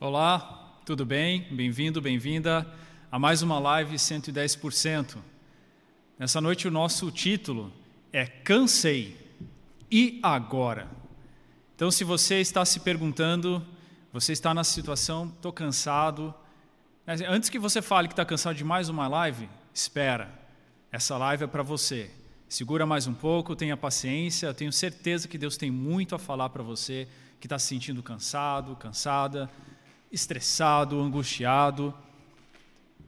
Olá, tudo bem? Bem-vindo, bem-vinda a mais uma live 110%. Nessa noite o nosso título é Cansei e agora. Então, se você está se perguntando, você está na situação, estou cansado. Antes que você fale que está cansado de mais uma live, espera. Essa live é para você. Segura mais um pouco, tenha paciência. Eu tenho certeza que Deus tem muito a falar para você que está se sentindo cansado, cansada, estressado, angustiado.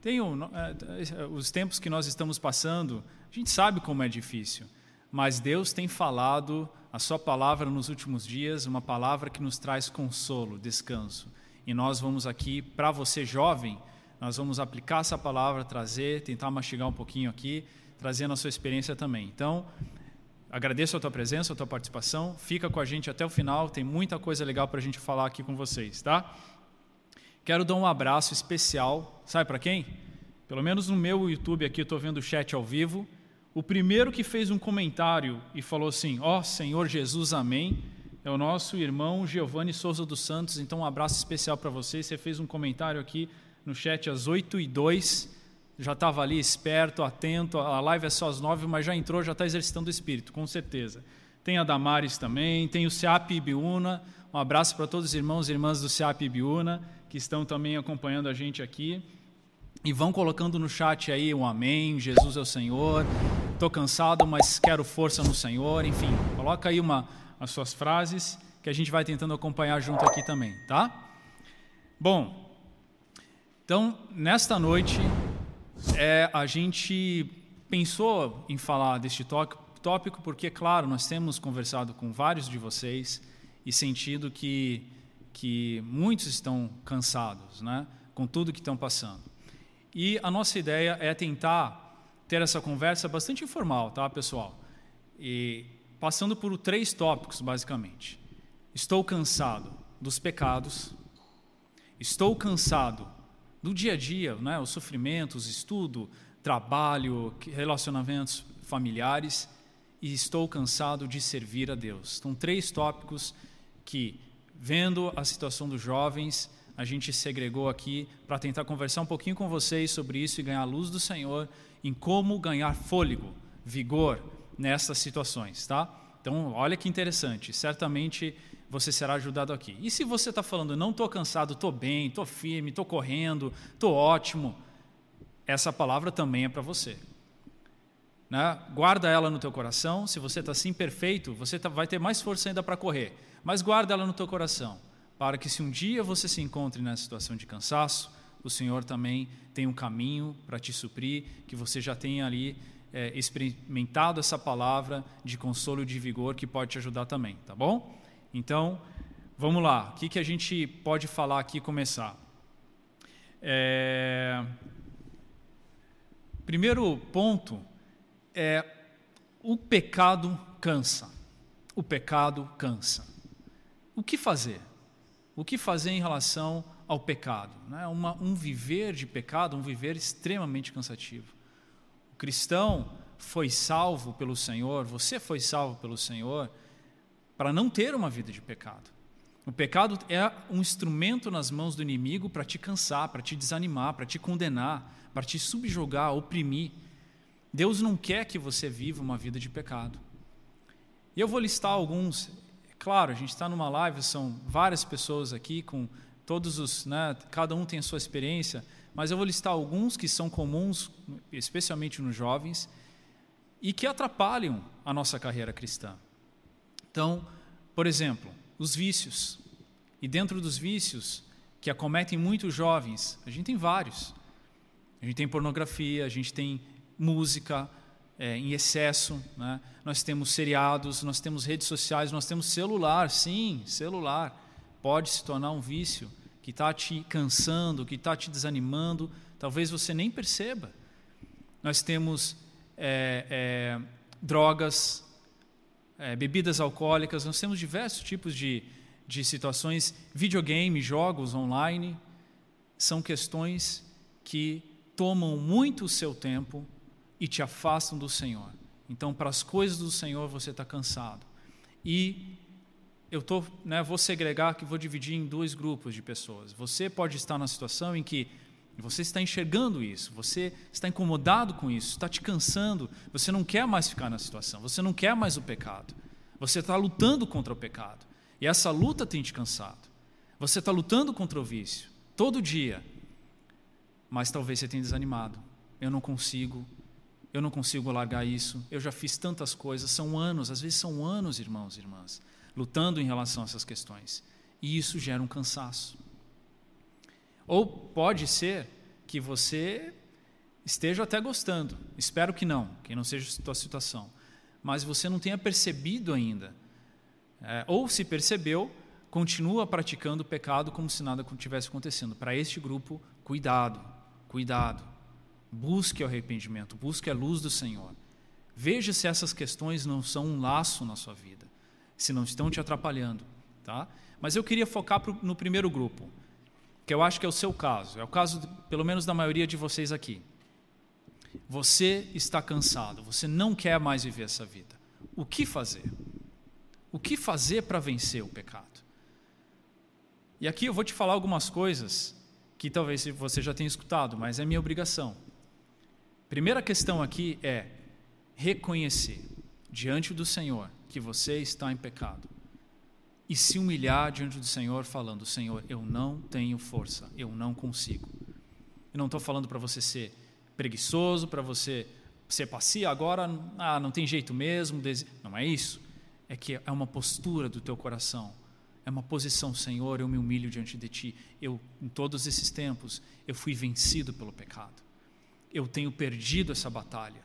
Tenho, é, os tempos que nós estamos passando, a gente sabe como é difícil, mas Deus tem falado a Sua palavra nos últimos dias, uma palavra que nos traz consolo, descanso. E nós vamos aqui, para você jovem, nós vamos aplicar essa palavra, trazer, tentar mastigar um pouquinho aqui trazendo a sua experiência também. Então, agradeço a tua presença, a tua participação. Fica com a gente até o final, tem muita coisa legal para a gente falar aqui com vocês, tá? Quero dar um abraço especial, sabe para quem? Pelo menos no meu YouTube aqui, estou vendo o chat ao vivo. O primeiro que fez um comentário e falou assim: Ó oh, Senhor Jesus, amém, é o nosso irmão Giovanni Souza dos Santos. Então, um abraço especial para você. Você fez um comentário aqui no chat às 8 e 2 já estava ali esperto, atento. A live é só às nove, mas já entrou, já está exercitando o espírito, com certeza. Tem a Damares também, tem o SEAP Ibiúna. Um abraço para todos os irmãos e irmãs do SEAP Ibiúna, que estão também acompanhando a gente aqui. E vão colocando no chat aí um amém, Jesus é o Senhor. Estou cansado, mas quero força no Senhor. Enfim, coloca aí uma, as suas frases que a gente vai tentando acompanhar junto aqui também, tá? Bom, então, nesta noite, é, a gente pensou em falar deste tópico porque, claro, nós temos conversado com vários de vocês e sentido que, que muitos estão cansados né, com tudo que estão passando. E a nossa ideia é tentar ter essa conversa bastante informal, tá, pessoal? E passando por três tópicos, basicamente. Estou cansado dos pecados, estou cansado do dia a dia, né? os sofrimentos, estudo, trabalho, relacionamentos familiares, e estou cansado de servir a Deus. São três tópicos que, vendo a situação dos jovens, a gente segregou aqui para tentar conversar um pouquinho com vocês sobre isso e ganhar a luz do Senhor em como ganhar fôlego, vigor nessas situações, tá? Então, olha que interessante. Certamente você será ajudado aqui. E se você está falando, não estou cansado, estou bem, estou firme, estou correndo, estou ótimo, essa palavra também é para você. Né? Guarda ela no teu coração. Se você está assim perfeito, você tá, vai ter mais força ainda para correr. Mas guarda ela no teu coração, para que se um dia você se encontre nessa situação de cansaço, o Senhor também tem um caminho para te suprir, que você já tenha ali é, experimentado essa palavra de consolo e de vigor que pode te ajudar também, tá bom? Então, vamos lá. O que, que a gente pode falar aqui e começar? É... Primeiro ponto é o pecado cansa. O pecado cansa. O que fazer? O que fazer em relação ao pecado? Né? Uma, um viver de pecado, um viver extremamente cansativo. O cristão foi salvo pelo Senhor, você foi salvo pelo Senhor para não ter uma vida de pecado. O pecado é um instrumento nas mãos do inimigo para te cansar, para te desanimar, para te condenar, para te subjugar, oprimir. Deus não quer que você viva uma vida de pecado. E eu vou listar alguns. Claro, a gente está numa live, são várias pessoas aqui com todos os, né, cada um tem a sua experiência, mas eu vou listar alguns que são comuns, especialmente nos jovens, e que atrapalham a nossa carreira cristã. Então, por exemplo, os vícios. E dentro dos vícios que acometem muitos jovens, a gente tem vários. A gente tem pornografia, a gente tem música é, em excesso, né? nós temos seriados, nós temos redes sociais, nós temos celular, sim, celular. Pode se tornar um vício que está te cansando, que está te desanimando, talvez você nem perceba. Nós temos é, é, drogas, é, bebidas alcoólicas, nós temos diversos tipos de, de situações, videogame, jogos online, são questões que tomam muito o seu tempo e te afastam do Senhor. Então, para as coisas do Senhor, você está cansado. E eu tô, né, vou segregar que vou dividir em dois grupos de pessoas. Você pode estar na situação em que você está enxergando isso, você está incomodado com isso, está te cansando, você não quer mais ficar na situação, você não quer mais o pecado. Você está lutando contra o pecado. E essa luta tem te cansado. Você está lutando contra o vício, todo dia. Mas talvez você tenha desanimado. Eu não consigo, eu não consigo largar isso. Eu já fiz tantas coisas, são anos, às vezes são anos, irmãos e irmãs, lutando em relação a essas questões. E isso gera um cansaço. Ou pode ser que você esteja até gostando. Espero que não, que não seja a sua situação. Mas você não tenha percebido ainda. É, ou se percebeu, continua praticando o pecado como se nada tivesse acontecendo. Para este grupo, cuidado, cuidado. Busque o arrependimento, busque a luz do Senhor. Veja se essas questões não são um laço na sua vida, se não estão te atrapalhando, tá? Mas eu queria focar no primeiro grupo, que eu acho que é o seu caso, é o caso, pelo menos da maioria de vocês aqui. Você está cansado, você não quer mais viver essa vida. O que fazer? O que fazer para vencer o pecado? E aqui eu vou te falar algumas coisas que talvez você já tenha escutado, mas é minha obrigação. Primeira questão aqui é reconhecer diante do Senhor que você está em pecado e se humilhar diante do Senhor, falando: Senhor, eu não tenho força, eu não consigo. Eu não estou falando para você ser preguiçoso, para você ser passivo, agora ah, não tem jeito mesmo. Não é isso. É que é uma postura do teu coração. É uma posição, Senhor, eu me humilho diante de Ti. Eu, em todos esses tempos, eu fui vencido pelo pecado eu tenho perdido essa batalha.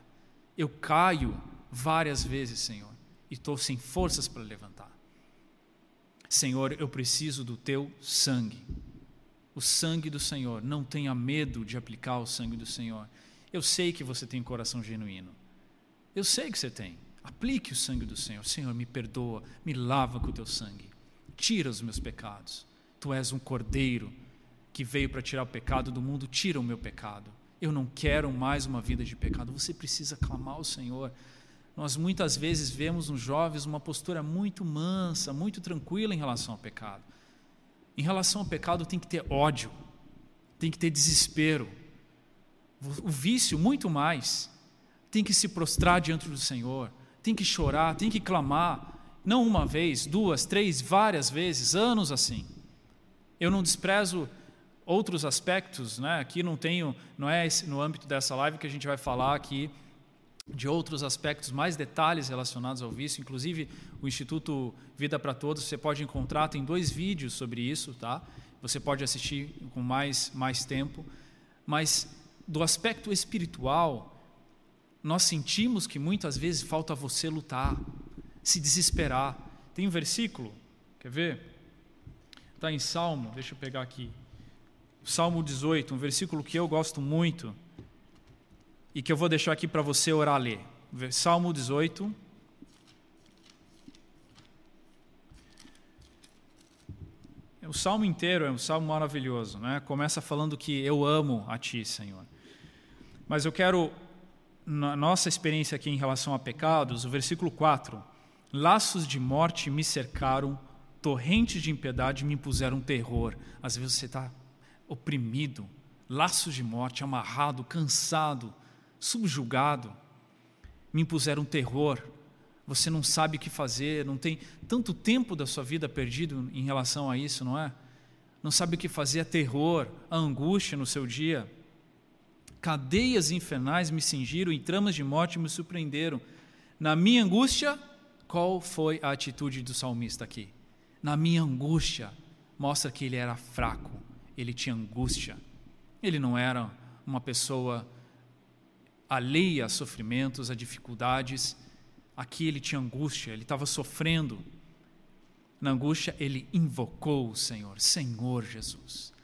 Eu caio várias vezes, Senhor, e estou sem forças para levantar. Senhor, eu preciso do teu sangue. O sangue do Senhor. Não tenha medo de aplicar o sangue do Senhor. Eu sei que você tem coração genuíno. Eu sei que você tem. Aplique o sangue do Senhor. Senhor, me perdoa, me lava com o teu sangue. Tira os meus pecados. Tu és um cordeiro que veio para tirar o pecado do mundo. Tira o meu pecado. Eu não quero mais uma vida de pecado. Você precisa clamar ao Senhor. Nós muitas vezes vemos nos jovens uma postura muito mansa, muito tranquila em relação ao pecado. Em relação ao pecado tem que ter ódio, tem que ter desespero. O vício, muito mais. Tem que se prostrar diante do Senhor, tem que chorar, tem que clamar. Não uma vez, duas, três, várias vezes, anos assim. Eu não desprezo outros aspectos, né? Aqui não tenho, não é no âmbito dessa live que a gente vai falar aqui de outros aspectos, mais detalhes relacionados ao vício. Inclusive, o Instituto Vida para Todos, você pode encontrar, tem dois vídeos sobre isso, tá? Você pode assistir com mais, mais tempo. Mas, do aspecto espiritual, nós sentimos que muitas vezes falta você lutar, se desesperar. Tem um versículo, quer ver? Está em Salmo, deixa eu pegar aqui. Salmo 18, um versículo que eu gosto muito e que eu vou deixar aqui para você orar ler. Salmo 18. O salmo inteiro é um salmo maravilhoso, né? Começa falando que eu amo a ti, Senhor. Mas eu quero, na nossa experiência aqui em relação a pecados, o versículo 4: Laços de morte me cercaram, torrentes de impiedade me impuseram terror. Às vezes você está oprimido, laços de morte, amarrado, cansado, subjugado. Me impuseram terror. Você não sabe o que fazer, não tem tanto tempo da sua vida perdido em relação a isso, não é? Não sabe o que fazer, é terror, a angústia no seu dia. Cadeias infernais me cingiram e tramas de morte me surpreenderam. Na minha angústia, qual foi a atitude do salmista aqui? Na minha angústia, mostra que ele era fraco, ele tinha angústia. Ele não era uma pessoa alheia a sofrimentos, a dificuldades. Aqui ele tinha angústia, ele estava sofrendo. Na angústia, ele invocou o Senhor, Senhor Jesus.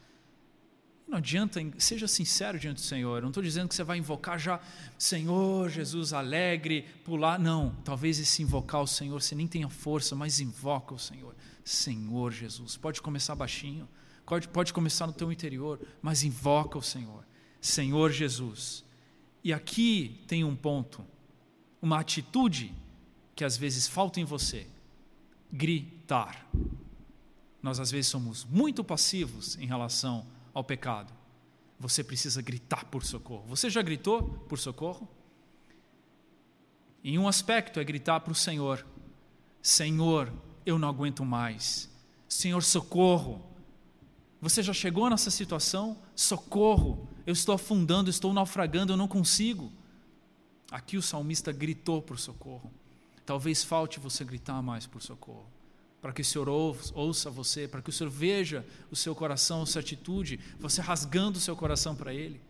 Não adianta, seja sincero diante do Senhor. Eu não estou dizendo que você vai invocar já, Senhor Jesus, alegre, pular. Não, talvez esse invocar o Senhor você nem tenha força, mas invoca o Senhor, Senhor Jesus. Pode começar baixinho. Pode, pode começar no teu interior, mas invoca o Senhor, Senhor Jesus. E aqui tem um ponto, uma atitude que às vezes falta em você. gritar. Nós às vezes somos muito passivos em relação ao pecado. Você precisa gritar por socorro. Você já gritou por socorro? Em um aspecto é gritar para o Senhor: Senhor, eu não aguento mais. Senhor, socorro. Você já chegou nessa situação? Socorro. Eu estou afundando, estou naufragando, eu não consigo. Aqui o salmista gritou por socorro. Talvez falte você gritar mais por socorro, para que o Senhor ouça você, para que o Senhor veja o seu coração, a sua atitude, você rasgando o seu coração para Ele.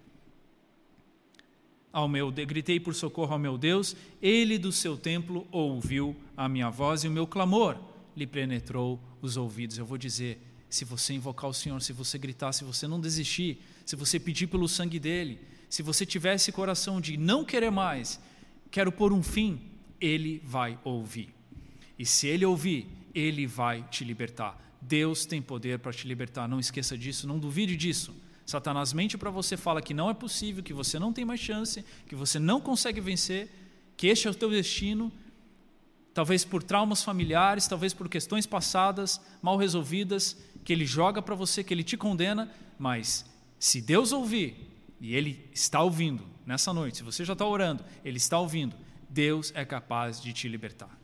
Ao meu, gritei por socorro ao meu Deus, Ele do seu templo ouviu a minha voz e o meu clamor lhe penetrou os ouvidos. Eu vou dizer, se você invocar o Senhor, se você gritar, se você não desistir, se você pedir pelo sangue dele, se você tiver esse coração de não querer mais, quero pôr um fim, ele vai ouvir. E se ele ouvir, ele vai te libertar. Deus tem poder para te libertar, não esqueça disso, não duvide disso. Satanás mente para você, fala que não é possível, que você não tem mais chance, que você não consegue vencer, que este é o teu destino, talvez por traumas familiares, talvez por questões passadas mal resolvidas, que ele joga para você, que ele te condena, mas se Deus ouvir, e Ele está ouvindo nessa noite, se você já está orando, Ele está ouvindo, Deus é capaz de te libertar.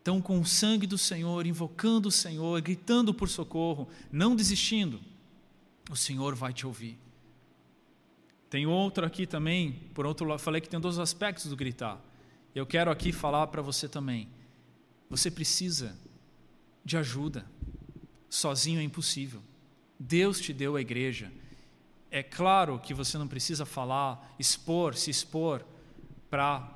Então, com o sangue do Senhor, invocando o Senhor, gritando por socorro, não desistindo, o Senhor vai te ouvir. Tem outro aqui também, por outro lado, falei que tem dois aspectos do gritar. Eu quero aqui falar para você também. Você precisa de ajuda. Sozinho é impossível. Deus te deu a igreja, é claro que você não precisa falar, expor, se expor para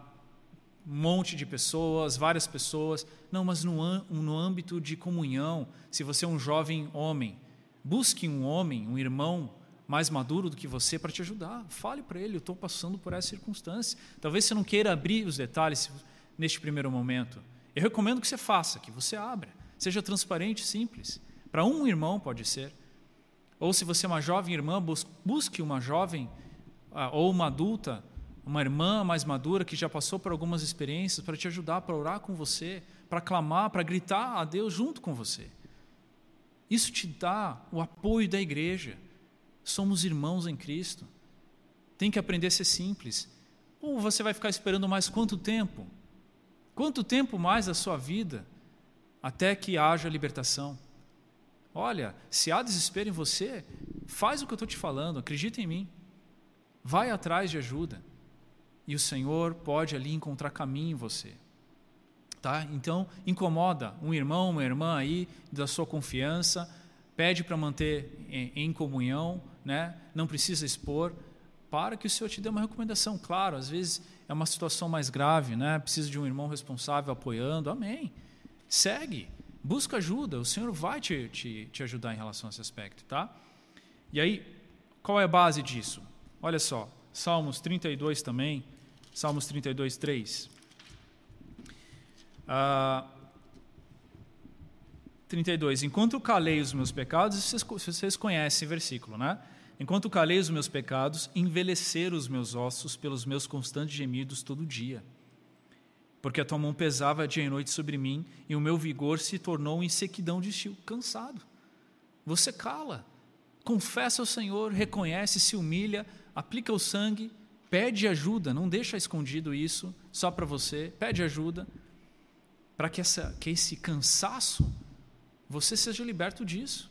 um monte de pessoas, várias pessoas. Não, mas no, no âmbito de comunhão, se você é um jovem homem, busque um homem, um irmão mais maduro do que você para te ajudar. Fale para ele, eu estou passando por essa circunstância. Talvez você não queira abrir os detalhes neste primeiro momento. Eu recomendo que você faça, que você abra. Seja transparente, simples. Para um irmão pode ser. Ou se você é uma jovem irmã, busque uma jovem ah, ou uma adulta, uma irmã mais madura que já passou por algumas experiências para te ajudar, para orar com você, para clamar, para gritar a Deus junto com você. Isso te dá o apoio da igreja. Somos irmãos em Cristo. Tem que aprender a ser simples. Ou você vai ficar esperando mais quanto tempo? Quanto tempo mais da sua vida até que haja libertação? Olha, se há desespero em você, faz o que eu estou te falando, acredita em mim. Vai atrás de ajuda. E o Senhor pode ali encontrar caminho em você. Tá? Então, incomoda um irmão, uma irmã aí da sua confiança, pede para manter em, comunhão, né? não precisa expor, para que o Senhor te dê uma recomendação. Claro, às vezes é uma situação mais grave, né? precisa de um irmão responsável apoiando, amém. Segue, Busca ajuda, o Senhor vai te, te, te ajudar em relação a esse aspecto, tá? E aí, qual é a base disso? Olha só, Salmos 32 também, Salmos 32, 3. Ah, 32. Enquanto calei os meus pecados, vocês, vocês conhecem o versículo, né? Enquanto calei os meus pecados, envelheceram os meus ossos pelos meus constantes gemidos todo dia porque a tua mão pesava dia e noite sobre mim, e o meu vigor se tornou em sequidão de estio, cansado. Você cala, confessa ao Senhor, reconhece, se humilha, aplica o sangue, pede ajuda, não deixa escondido isso só para você, pede ajuda, para que, que esse cansaço, você seja liberto disso.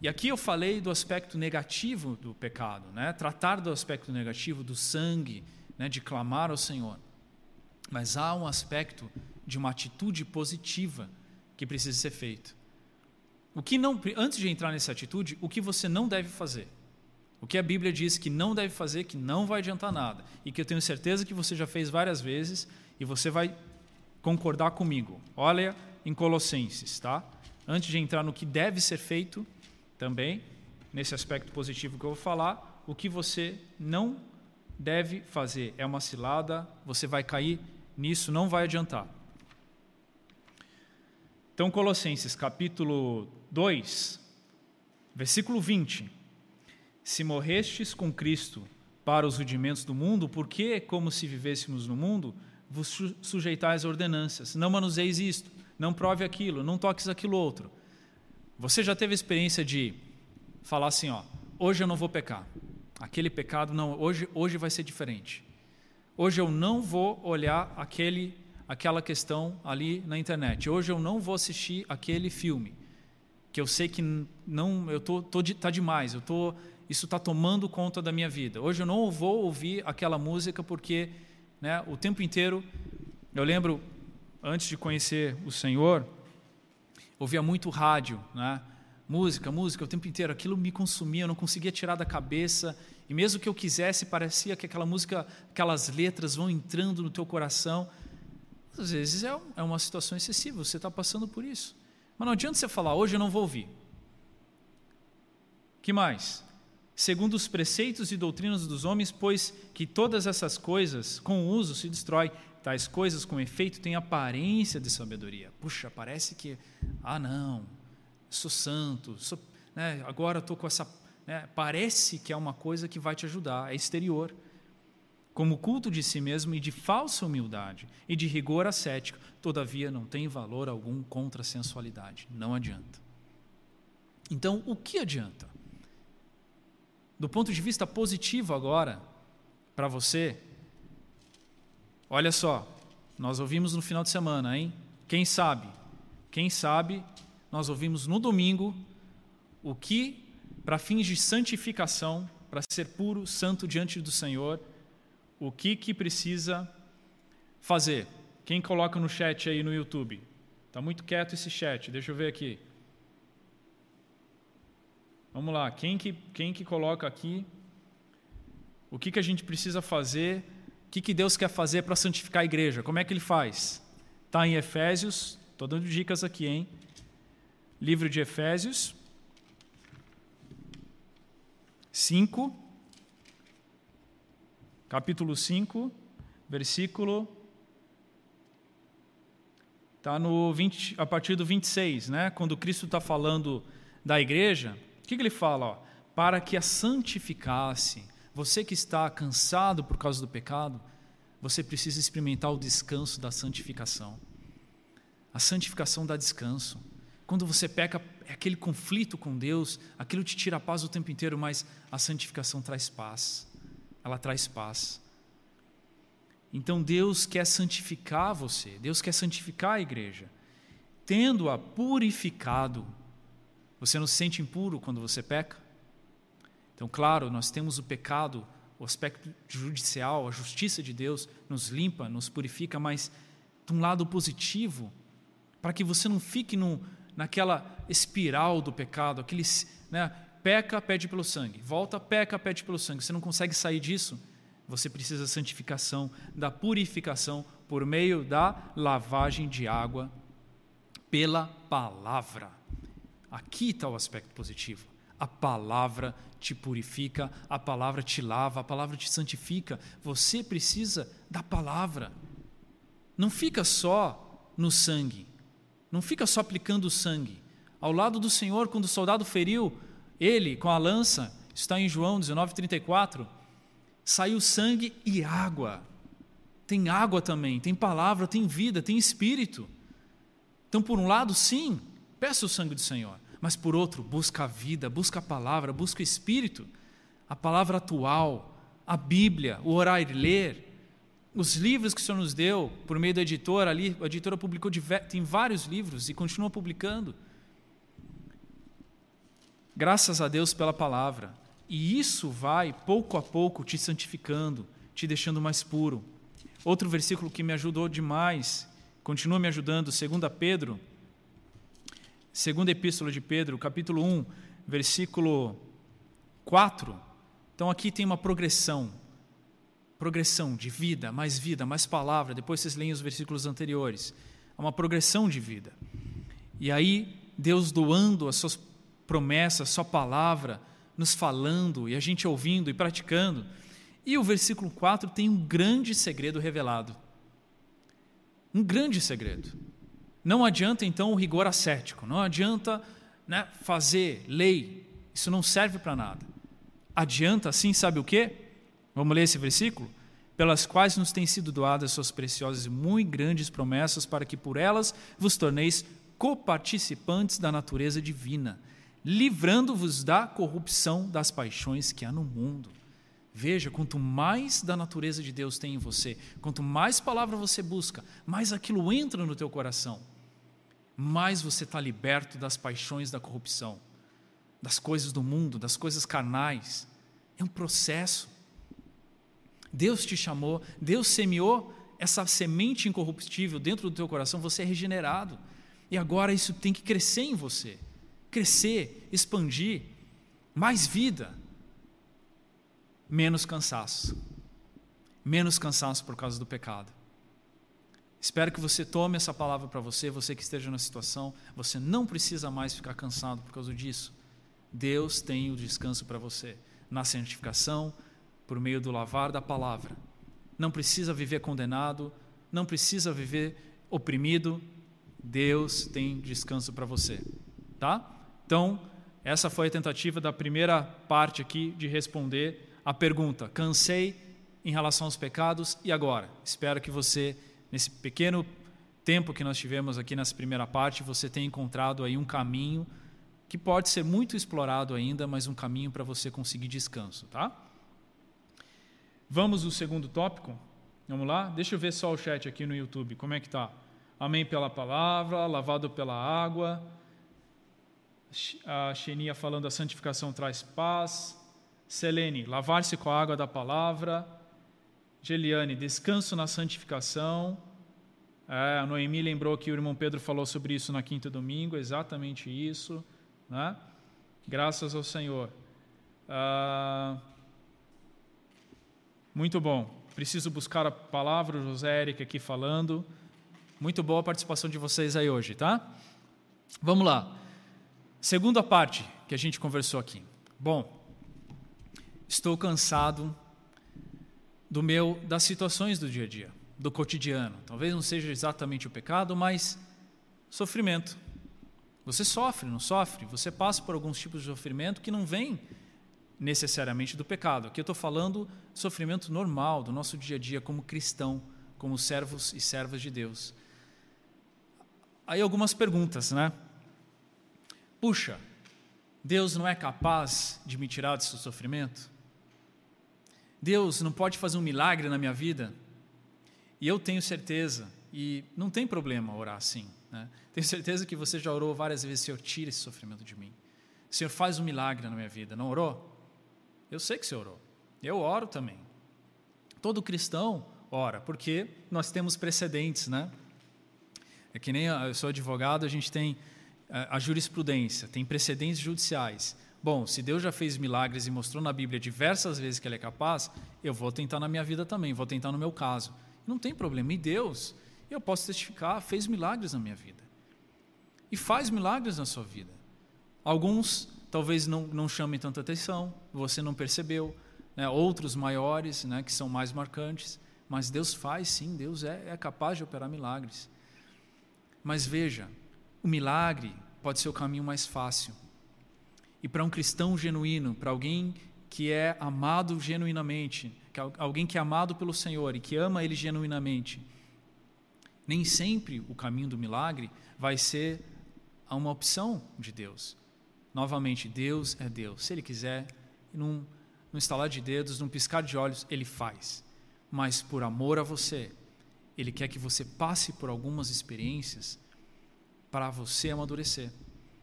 E aqui eu falei do aspecto negativo do pecado, né? tratar do aspecto negativo do sangue, né? de clamar ao Senhor. Mas há um aspecto de uma atitude positiva que precisa ser feito. O que não, antes de entrar nessa atitude, o que você não deve fazer? O que a Bíblia diz que não deve fazer, que não vai adiantar nada, e que eu tenho certeza que você já fez várias vezes e você vai concordar comigo. Olha em Colossenses, tá? Antes de entrar no que deve ser feito, também nesse aspecto positivo que eu vou falar, o que você não deve fazer é uma cilada, você vai cair nisso não vai adiantar. Então, Colossenses capítulo 2, versículo 20. Se morrestes com Cristo para os rudimentos do mundo, porque, como se vivêssemos no mundo, vos sujeitais ordenanças. Não manuseis isto, não prove aquilo, não toques aquilo outro. Você já teve a experiência de falar assim, ó, hoje eu não vou pecar. Aquele pecado não, hoje hoje vai ser diferente. Hoje eu não vou olhar aquele aquela questão ali na internet. Hoje eu não vou assistir aquele filme que eu sei que não eu tô, tô tá demais. Eu tô isso está tomando conta da minha vida. Hoje eu não vou ouvir aquela música porque, né, o tempo inteiro eu lembro antes de conhecer o Senhor, ouvia muito rádio, né? Música, música o tempo inteiro, aquilo me consumia, eu não conseguia tirar da cabeça. E mesmo que eu quisesse, parecia que aquela música, aquelas letras vão entrando no teu coração. Às vezes é, é uma situação excessiva, você está passando por isso. Mas não adianta você falar, hoje eu não vou ouvir. que mais? Segundo os preceitos e doutrinas dos homens, pois que todas essas coisas, com o uso, se destrói. Tais coisas, com efeito, têm aparência de sabedoria. Puxa, parece que, ah, não, sou santo, sou, né, agora estou com essa. Né, parece que é uma coisa que vai te ajudar, é exterior como culto de si mesmo e de falsa humildade e de rigor ascético, todavia não tem valor algum contra a sensualidade. Não adianta. Então, o que adianta? Do ponto de vista positivo agora, para você, olha só, nós ouvimos no final de semana, hein? Quem sabe? Quem sabe, nós ouvimos no domingo o que, para fins de santificação, para ser puro, santo diante do Senhor, o que, que precisa fazer? Quem coloca no chat aí no YouTube? Está muito quieto esse chat, deixa eu ver aqui. Vamos lá, quem que, quem que coloca aqui? O que, que a gente precisa fazer? O que, que Deus quer fazer para santificar a igreja? Como é que ele faz? Está em Efésios, estou dando dicas aqui, hein? Livro de Efésios 5, capítulo 5, versículo. Está no 20, a partir do 26, né? quando Cristo está falando da igreja, o que, que ele fala? Ó? Para que a santificasse. Você que está cansado por causa do pecado, você precisa experimentar o descanso da santificação. A santificação dá descanso. Quando você peca, é aquele conflito com Deus, aquilo te tira a paz o tempo inteiro, mas a santificação traz paz ela traz paz. Então Deus quer santificar você, Deus quer santificar a igreja, tendo-a purificado. Você não se sente impuro quando você peca? Então, claro, nós temos o pecado, o aspecto judicial, a justiça de Deus nos limpa, nos purifica, mas de um lado positivo, para que você não fique no, naquela espiral do pecado, aqueles, né, peca, pede pelo sangue. Volta, peca, pede pelo sangue. Você não consegue sair disso? Você precisa da santificação, da purificação por meio da lavagem de água pela palavra. Aqui está o aspecto positivo. A palavra te purifica, a palavra te lava, a palavra te santifica. Você precisa da palavra. Não fica só no sangue. Não fica só aplicando sangue. Ao lado do Senhor, quando o soldado feriu ele, com a lança, está em João 19:34, saiu sangue e água. Tem água também, tem palavra, tem vida, tem espírito. Então, por um lado, sim, peça o sangue do Senhor, mas por outro, busca a vida, busca a palavra, busca o espírito, a palavra atual, a Bíblia, o orar e ler, os livros que o Senhor nos deu por meio da editora ali, a editora publicou tem vários livros e continua publicando. Graças a Deus pela palavra. E isso vai, pouco a pouco, te santificando, te deixando mais puro. Outro versículo que me ajudou demais, continua me ajudando, 2 Pedro, segunda epístola de Pedro, capítulo 1, versículo 4. Então aqui tem uma progressão, progressão de vida, mais vida, mais palavra. Depois vocês leem os versículos anteriores. É uma progressão de vida. E aí Deus doando as suas promessa, Sua palavra nos falando e a gente ouvindo e praticando. E o versículo 4 tem um grande segredo revelado. Um grande segredo. Não adianta então o rigor ascético, não adianta né, fazer lei, isso não serve para nada. Adianta sim, sabe o quê? Vamos ler esse versículo? pelas quais nos têm sido doadas suas preciosas e muito grandes promessas, para que por elas vos torneis coparticipantes da natureza divina, livrando-vos da corrupção das paixões que há no mundo. Veja, quanto mais da natureza de Deus tem em você, quanto mais palavra você busca, mais aquilo entra no teu coração, mais você está liberto das paixões da corrupção, das coisas do mundo, das coisas carnais. É um processo. Deus te chamou, Deus semeou essa semente incorruptível dentro do teu coração, você é regenerado. E agora isso tem que crescer em você. Crescer, expandir, mais vida, menos cansaço. Menos cansaço por causa do pecado. Espero que você tome essa palavra para você, você que esteja na situação, você não precisa mais ficar cansado por causa disso. Deus tem o descanso para você na santificação, por meio do lavar da palavra. Não precisa viver condenado, não precisa viver oprimido. Deus tem descanso para você, tá? Então, essa foi a tentativa da primeira parte aqui de responder a pergunta: cansei em relação aos pecados e agora? Espero que você nesse pequeno tempo que nós tivemos aqui nessa primeira parte, você tenha encontrado aí um caminho que pode ser muito explorado ainda, mas um caminho para você conseguir descanso, tá? Vamos ao segundo tópico? Vamos lá? Deixa eu ver só o chat aqui no YouTube, como é que tá? Amém pela palavra, lavado pela água. A Xenia falando a santificação traz paz. Selene, lavar-se com a água da palavra. Geliane, descanso na santificação. É, a Noemi lembrou que o irmão Pedro falou sobre isso na quinta domingo, exatamente isso. Né? Graças ao Senhor. Ah, muito bom. Preciso buscar a palavra, José Eric aqui falando. Muito boa a participação de vocês aí hoje, tá? Vamos lá. Segunda parte que a gente conversou aqui. Bom, estou cansado do meu das situações do dia a dia, do cotidiano. Talvez não seja exatamente o pecado, mas sofrimento. Você sofre, não sofre? Você passa por alguns tipos de sofrimento que não vem necessariamente do pecado. Aqui eu estou falando sofrimento normal do nosso dia a dia como cristão, como servos e servas de Deus. Aí algumas perguntas, né? Puxa, Deus não é capaz de me tirar desse sofrimento? Deus não pode fazer um milagre na minha vida? E eu tenho certeza, e não tem problema orar assim, né? Tenho certeza que você já orou várias vezes, Senhor, tira esse sofrimento de mim. Senhor, faz um milagre na minha vida. Não orou? Eu sei que você orou. Eu oro também. Todo cristão ora, porque nós temos precedentes, né? É que nem eu sou advogado, a gente tem é, a jurisprudência, tem precedentes judiciais. Bom, se Deus já fez milagres e mostrou na Bíblia diversas vezes que Ele é capaz, eu vou tentar na minha vida também, vou tentar no meu caso. Não tem problema. E Deus, eu posso testificar, fez milagres na minha vida. E faz milagres na sua vida. Alguns talvez não, não tanta atenção, você não percebeu, né? outros maiores, né, que são mais marcantes, mas Deus faz sim, Deus é, é capaz de operar milagres. Mas veja, o milagre pode ser o caminho mais fácil. E para um cristão genuíno, para alguém que é amado genuinamente, que alguém que é amado pelo Senhor e que ama Ele genuinamente, nem sempre o caminho do milagre vai ser uma opção de Deus. Novamente, Deus é Deus. Se Ele quiser, num, num estalar de dedos, num piscar de olhos, Ele faz. Mas por amor a você, Ele quer que você passe por algumas experiências para você amadurecer.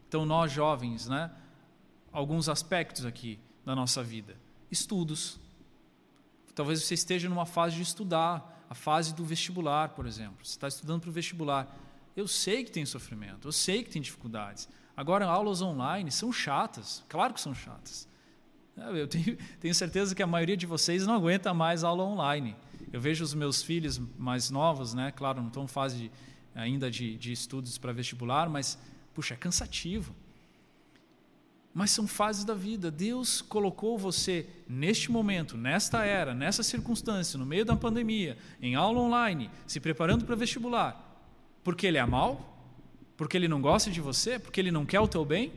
Então, nós jovens, né, alguns aspectos aqui da nossa vida. Estudos. Talvez você esteja numa fase de estudar, a fase do vestibular, por exemplo. Você está estudando para o vestibular. Eu sei que tem sofrimento, eu sei que tem dificuldades. Agora, aulas online são chatas, claro que são chatas. É, eu tenho, tenho, certeza que a maioria de vocês não aguenta mais aula online. Eu vejo os meus filhos mais novos, né? claro, não estão em fase de, ainda de, de estudos para vestibular, mas, puxa, é cansativo. Mas são fases da vida. Deus colocou você neste momento, nesta era, nessa circunstância, no meio da pandemia, em aula online, se preparando para vestibular, porque Ele é mal? Porque ele não gosta de você? Porque ele não quer o teu bem?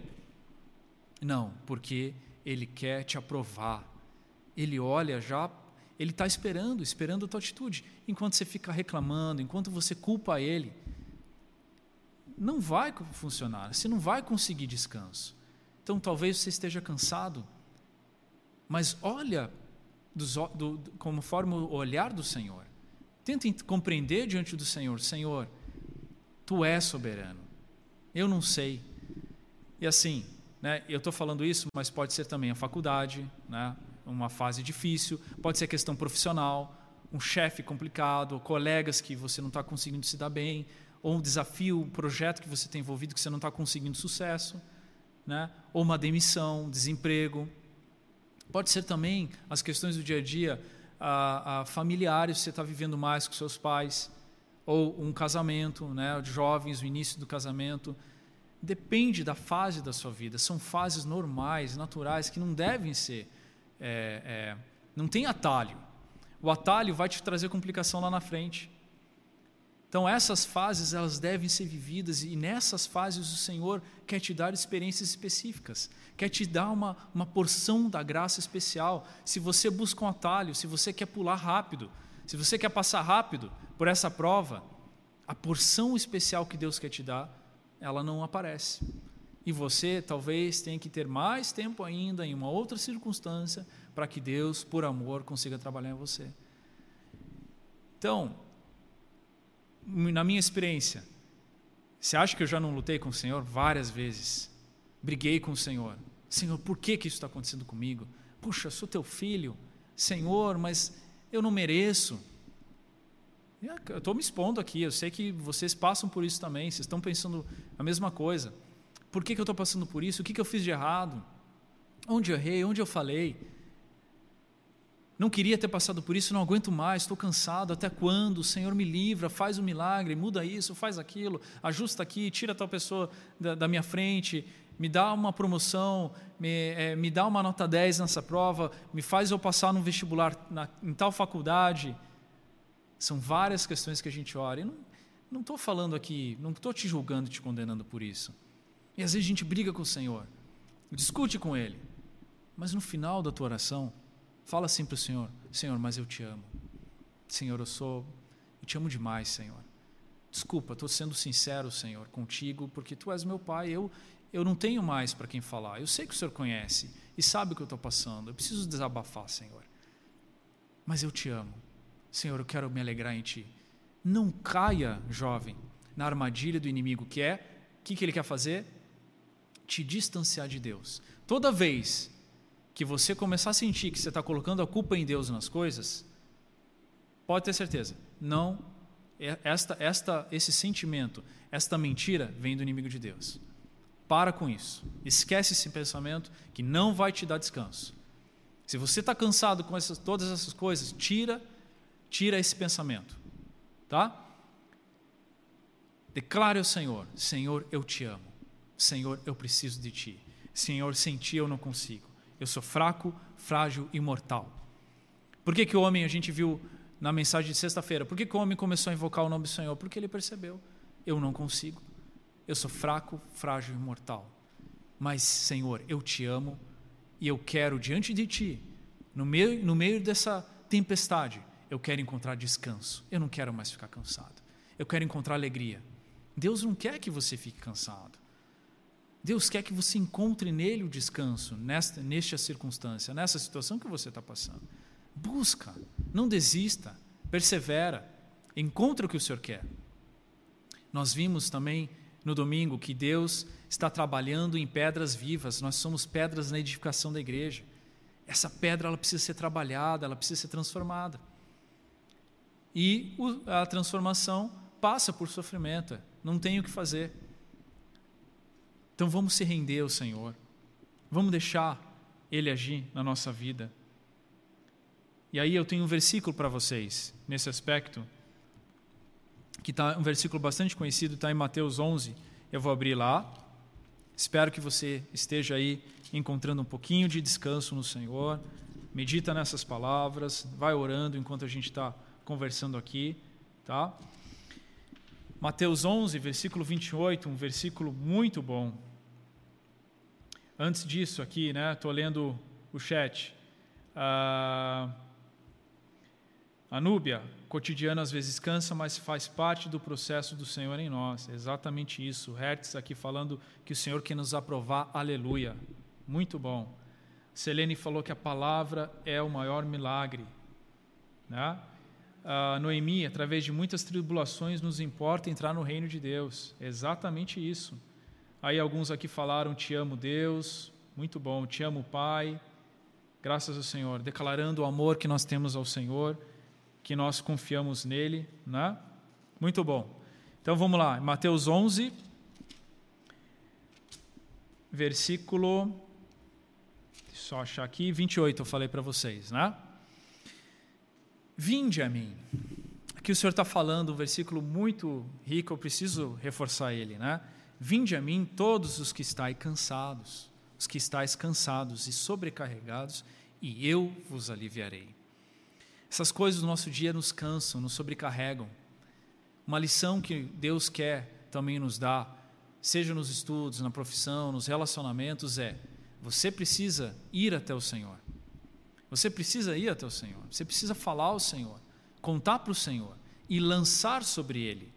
Não, porque ele quer te aprovar. Ele olha já, Ele está esperando, esperando a tua atitude. Enquanto você fica reclamando, enquanto você culpa Ele, não vai funcionar, você não vai conseguir descanso. Então talvez você esteja cansado, mas olha dos, do, conforme o olhar do Senhor. Tenta compreender diante do Senhor: Senhor, tu és soberano, eu não sei. E assim, né, eu estou falando isso, mas pode ser também a faculdade, né, uma fase difícil, pode ser questão profissional, um chefe complicado, colegas que você não está conseguindo se dar bem, ou um desafio, um projeto que você tem envolvido que você não está conseguindo sucesso, né? ou uma demissão, desemprego. Pode ser também as questões do dia a dia, a, a familiares, você está vivendo mais com seus pais, ou um casamento, né? de jovens, o início do casamento. Depende da fase da sua vida, são fases normais, naturais, que não devem ser é, é, não tem atalho. O atalho vai te trazer complicação lá na frente. Então essas fases elas devem ser vividas e nessas fases o Senhor quer te dar experiências específicas, quer te dar uma, uma porção da graça especial. Se você busca um atalho, se você quer pular rápido, se você quer passar rápido por essa prova, a porção especial que Deus quer te dar, ela não aparece. E você talvez tenha que ter mais tempo ainda em uma outra circunstância para que Deus, por amor, consiga trabalhar em você. Então, na minha experiência, você acha que eu já não lutei com o Senhor várias vezes? Briguei com o Senhor. Senhor, por que, que isso está acontecendo comigo? Puxa, sou teu filho. Senhor, mas eu não mereço. Eu estou me expondo aqui, eu sei que vocês passam por isso também, vocês estão pensando a mesma coisa. Por que, que eu estou passando por isso? O que, que eu fiz de errado? Onde eu errei? Onde eu falei? Não queria ter passado por isso, não aguento mais, estou cansado. Até quando? O Senhor me livra, faz um milagre, muda isso, faz aquilo, ajusta aqui, tira tal pessoa da, da minha frente, me dá uma promoção, me, é, me, dá uma nota 10 nessa prova, me faz eu passar no vestibular na, em tal faculdade. São várias questões que a gente ora. E não estou falando aqui, não estou te julgando, te condenando por isso. E às vezes a gente briga com o Senhor, discute com Ele, mas no final da tua oração, fala assim para o Senhor: Senhor, mas eu te amo. Senhor, eu sou, eu te amo demais, Senhor. Desculpa, estou sendo sincero, Senhor, contigo, porque Tu és meu Pai. Eu, eu não tenho mais para quem falar. Eu sei que o Senhor conhece e sabe o que eu estou passando. Eu preciso desabafar, Senhor. Mas eu te amo. Senhor, eu quero me alegrar em Ti. Não caia, jovem, na armadilha do inimigo, que é, o que, que ele quer fazer? te distanciar de Deus. Toda vez que você começar a sentir que você está colocando a culpa em Deus nas coisas, pode ter certeza, não é, esta, esta, esse sentimento, esta mentira vem do inimigo de Deus. Para com isso. Esquece esse pensamento que não vai te dar descanso. Se você está cansado com essas, todas essas coisas, tira, tira esse pensamento, tá? Declare ao Senhor: Senhor, eu te amo. Senhor, eu preciso de ti. Senhor, sem ti eu não consigo. Eu sou fraco, frágil e mortal. Por que, que o homem, a gente viu na mensagem de sexta-feira, por que, que o homem começou a invocar o nome do Senhor? Porque ele percebeu: eu não consigo. Eu sou fraco, frágil e mortal. Mas, Senhor, eu te amo e eu quero diante de ti, no meio, no meio dessa tempestade, eu quero encontrar descanso. Eu não quero mais ficar cansado. Eu quero encontrar alegria. Deus não quer que você fique cansado. Deus quer que você encontre nele o descanso, nesta, nesta circunstância, nessa situação que você está passando. Busca, não desista, persevera, encontre o que o Senhor quer. Nós vimos também no domingo que Deus está trabalhando em pedras vivas, nós somos pedras na edificação da igreja. Essa pedra ela precisa ser trabalhada, ela precisa ser transformada. E a transformação passa por sofrimento, não tem o que fazer. Então vamos se render ao Senhor. Vamos deixar Ele agir na nossa vida. E aí eu tenho um versículo para vocês nesse aspecto, que está um versículo bastante conhecido, está em Mateus 11. Eu vou abrir lá. Espero que você esteja aí encontrando um pouquinho de descanso no Senhor. Medita nessas palavras, vai orando enquanto a gente está conversando aqui, tá? Mateus 11, versículo 28, um versículo muito bom. Antes disso, aqui, né, estou lendo o chat. Ah, Anúbia, cotidiano às vezes cansa, mas faz parte do processo do Senhor em nós. É exatamente isso. Hertz aqui falando que o Senhor quer nos aprovar. Aleluia. Muito bom. Selene falou que a palavra é o maior milagre. Né? Uh, Noemi, através de muitas tribulações, nos importa entrar no reino de Deus. É exatamente isso. Aí alguns aqui falaram: Te amo, Deus. Muito bom. Te amo, Pai. Graças ao Senhor. Declarando o amor que nós temos ao Senhor que nós confiamos nele, né? Muito bom. Então vamos lá, Mateus 11, versículo só achar aqui, 28 eu falei para vocês, né? Vinde a mim. Aqui o Senhor está falando um versículo muito rico, eu preciso reforçar ele, né? Vinde a mim todos os que estáis cansados, os que estáis cansados e sobrecarregados, e eu vos aliviarei. Essas coisas do nosso dia nos cansam, nos sobrecarregam. Uma lição que Deus quer também nos dar, seja nos estudos, na profissão, nos relacionamentos, é: você precisa ir até o Senhor. Você precisa ir até o Senhor. Você precisa falar ao Senhor, contar para o Senhor e lançar sobre Ele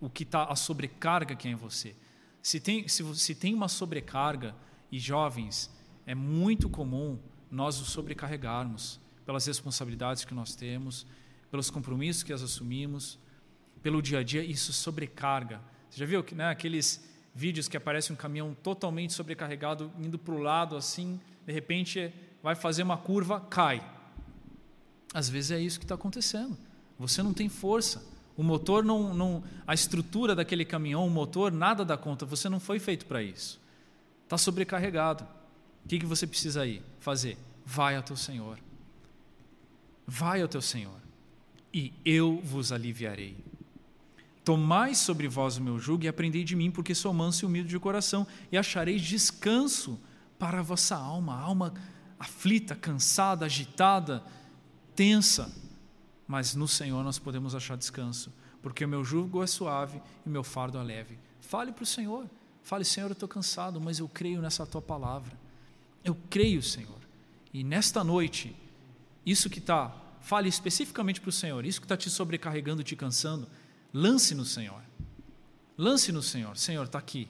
o que está a sobrecarga que é em você. Se tem, se, se tem uma sobrecarga, e jovens, é muito comum nós os sobrecarregarmos pelas responsabilidades que nós temos, pelos compromissos que as assumimos, pelo dia a dia, isso sobrecarga. Você já viu né, aqueles vídeos que aparece um caminhão totalmente sobrecarregado, indo para o lado assim, de repente vai fazer uma curva, cai. Às vezes é isso que está acontecendo. Você não tem força. O motor não, não. A estrutura daquele caminhão, o motor, nada dá conta. Você não foi feito para isso. Está sobrecarregado. O que, que você precisa ir fazer? Vai ao teu Senhor. Vai ao teu Senhor, e eu vos aliviarei. Tomai sobre vós o meu jugo e aprendei de mim, porque sou manso e humilde de coração, e achareis descanso para a vossa alma, alma aflita, cansada, agitada, tensa. Mas no Senhor nós podemos achar descanso, porque o meu jugo é suave e o meu fardo é leve. Fale para o Senhor, fale, Senhor, eu estou cansado, mas eu creio nessa tua palavra. Eu creio, Senhor. E nesta noite, isso que está, fale especificamente para o Senhor, isso que está te sobrecarregando, te cansando, lance no Senhor. Lance no Senhor. Senhor, está aqui.